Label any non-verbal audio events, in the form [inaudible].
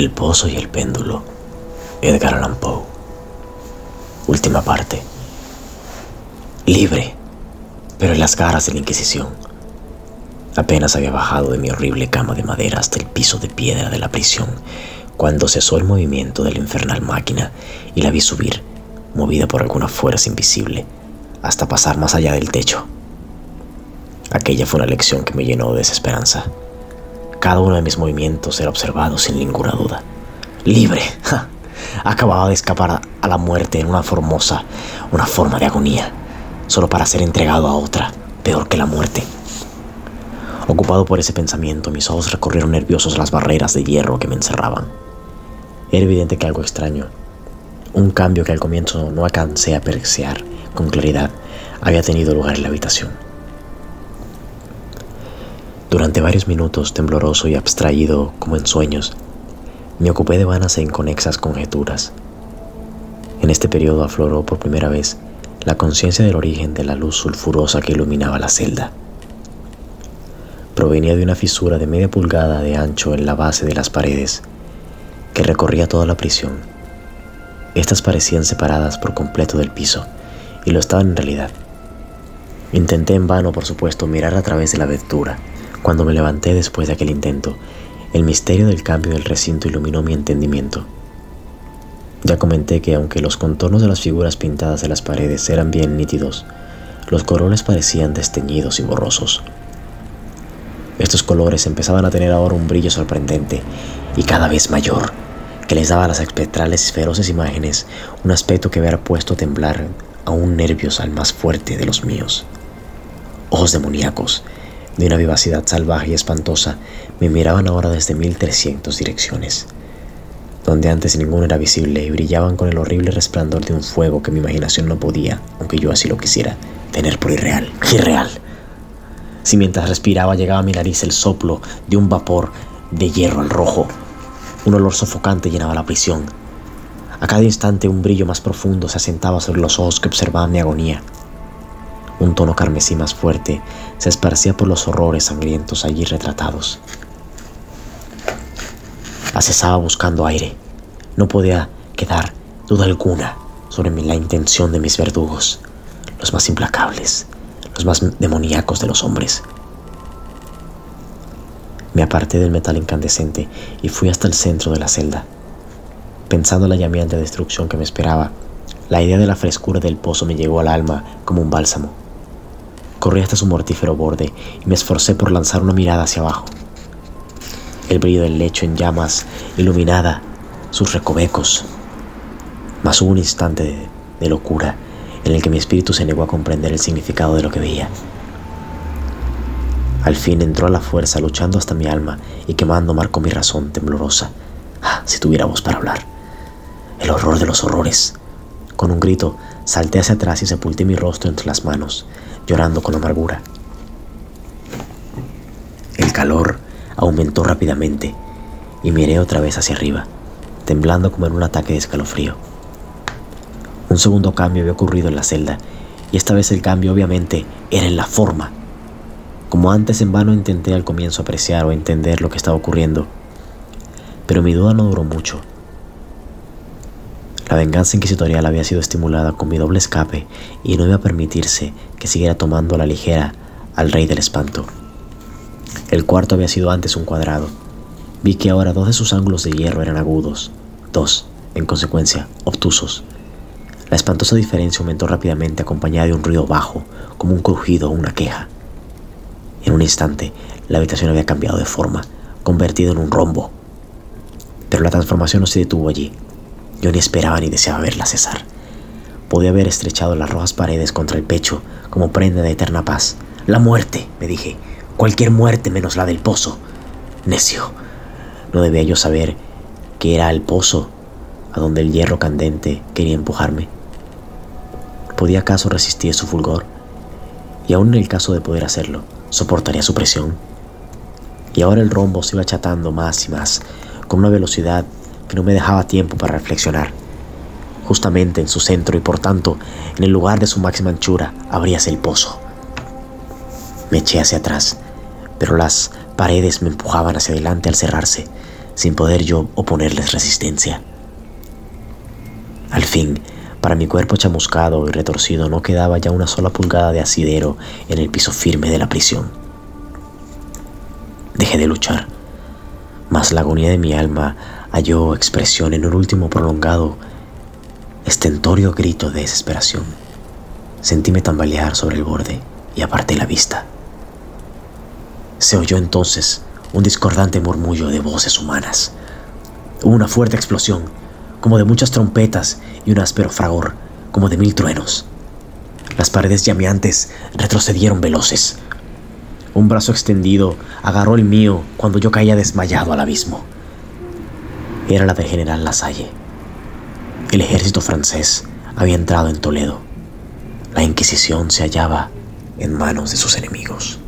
El pozo y el péndulo. Edgar Allan Poe. Última parte. Libre, pero en las garras de la Inquisición. Apenas había bajado de mi horrible cama de madera hasta el piso de piedra de la prisión, cuando cesó el movimiento de la infernal máquina y la vi subir, movida por alguna fuerza invisible, hasta pasar más allá del techo. Aquella fue una lección que me llenó de desesperanza. Cada uno de mis movimientos era observado sin ninguna duda. Libre. [laughs] Acababa de escapar a la muerte en una formosa, una forma de agonía, solo para ser entregado a otra, peor que la muerte. Ocupado por ese pensamiento, mis ojos recorrieron nerviosos las barreras de hierro que me encerraban. Era evidente que algo extraño, un cambio que al comienzo no alcancé a apreciar con claridad, había tenido lugar en la habitación. Durante varios minutos, tembloroso y abstraído como en sueños, me ocupé de vanas e inconexas conjeturas. En este periodo afloró por primera vez la conciencia del origen de la luz sulfurosa que iluminaba la celda. Provenía de una fisura de media pulgada de ancho en la base de las paredes que recorría toda la prisión. Estas parecían separadas por completo del piso, y lo estaban en realidad. Intenté en vano, por supuesto, mirar a través de la abertura, cuando me levanté después de aquel intento, el misterio del cambio del recinto iluminó mi entendimiento. Ya comenté que aunque los contornos de las figuras pintadas de las paredes eran bien nítidos, los colores parecían desteñidos y borrosos. Estos colores empezaban a tener ahora un brillo sorprendente y cada vez mayor, que les daba a las espectrales y feroces imágenes un aspecto que hubiera puesto a temblar aún nervios al más fuerte de los míos. Ojos demoníacos de una vivacidad salvaje y espantosa, me miraban ahora desde 1300 direcciones, donde antes ninguno era visible y brillaban con el horrible resplandor de un fuego que mi imaginación no podía, aunque yo así lo quisiera, tener por irreal, irreal. Si mientras respiraba llegaba a mi nariz el soplo de un vapor de hierro al rojo, un olor sofocante llenaba la prisión. A cada instante un brillo más profundo se asentaba sobre los ojos que observaban mi agonía. Un tono carmesí más fuerte se esparcía por los horrores sangrientos allí retratados. Acesaba buscando aire. No podía quedar duda alguna sobre la intención de mis verdugos, los más implacables, los más demoníacos de los hombres. Me aparté del metal incandescente y fui hasta el centro de la celda. Pensando en la llameante destrucción que me esperaba, la idea de la frescura del pozo me llegó al alma como un bálsamo. Corrí hasta su mortífero borde y me esforcé por lanzar una mirada hacia abajo. El brillo del lecho en llamas iluminada sus recovecos. Mas hubo un instante de, de locura en el que mi espíritu se negó a comprender el significado de lo que veía. Al fin entró a la fuerza, luchando hasta mi alma y quemando marcó mi razón temblorosa. Ah, si tuviera voz para hablar. El horror de los horrores. Con un grito, salté hacia atrás y sepulté mi rostro entre las manos llorando con amargura. El calor aumentó rápidamente y miré otra vez hacia arriba, temblando como en un ataque de escalofrío. Un segundo cambio había ocurrido en la celda, y esta vez el cambio obviamente era en la forma. Como antes en vano intenté al comienzo apreciar o entender lo que estaba ocurriendo, pero mi duda no duró mucho. La venganza inquisitorial había sido estimulada con mi doble escape y no iba a permitirse que siguiera tomando a la ligera al rey del espanto. El cuarto había sido antes un cuadrado. Vi que ahora dos de sus ángulos de hierro eran agudos, dos, en consecuencia, obtusos. La espantosa diferencia aumentó rápidamente acompañada de un ruido bajo, como un crujido o una queja. En un instante, la habitación había cambiado de forma, convertido en un rombo. Pero la transformación no se detuvo allí. Yo ni esperaba ni deseaba verla cesar. Podía haber estrechado las rojas paredes contra el pecho como prenda de eterna paz. La muerte, me dije, cualquier muerte menos la del pozo. Necio, no debía yo saber que era el pozo a donde el hierro candente quería empujarme. ¿Podía acaso resistir su fulgor? Y aún en el caso de poder hacerlo, ¿soportaría su presión? Y ahora el rombo se iba achatando más y más, con una velocidad que no me dejaba tiempo para reflexionar. Justamente en su centro y por tanto en el lugar de su máxima anchura abríase el pozo. Me eché hacia atrás, pero las paredes me empujaban hacia adelante al cerrarse, sin poder yo oponerles resistencia. Al fin, para mi cuerpo chamuscado y retorcido no quedaba ya una sola pulgada de asidero en el piso firme de la prisión. Dejé de luchar, mas la agonía de mi alma halló expresión en un último prolongado, estentorio grito de desesperación. Sentíme tambalear sobre el borde y aparté la vista. Se oyó entonces un discordante murmullo de voces humanas. Hubo una fuerte explosión, como de muchas trompetas y un áspero fragor, como de mil truenos. Las paredes llameantes retrocedieron veloces. Un brazo extendido agarró el mío cuando yo caía desmayado al abismo. Era la del general Lasalle. El ejército francés había entrado en Toledo. La Inquisición se hallaba en manos de sus enemigos.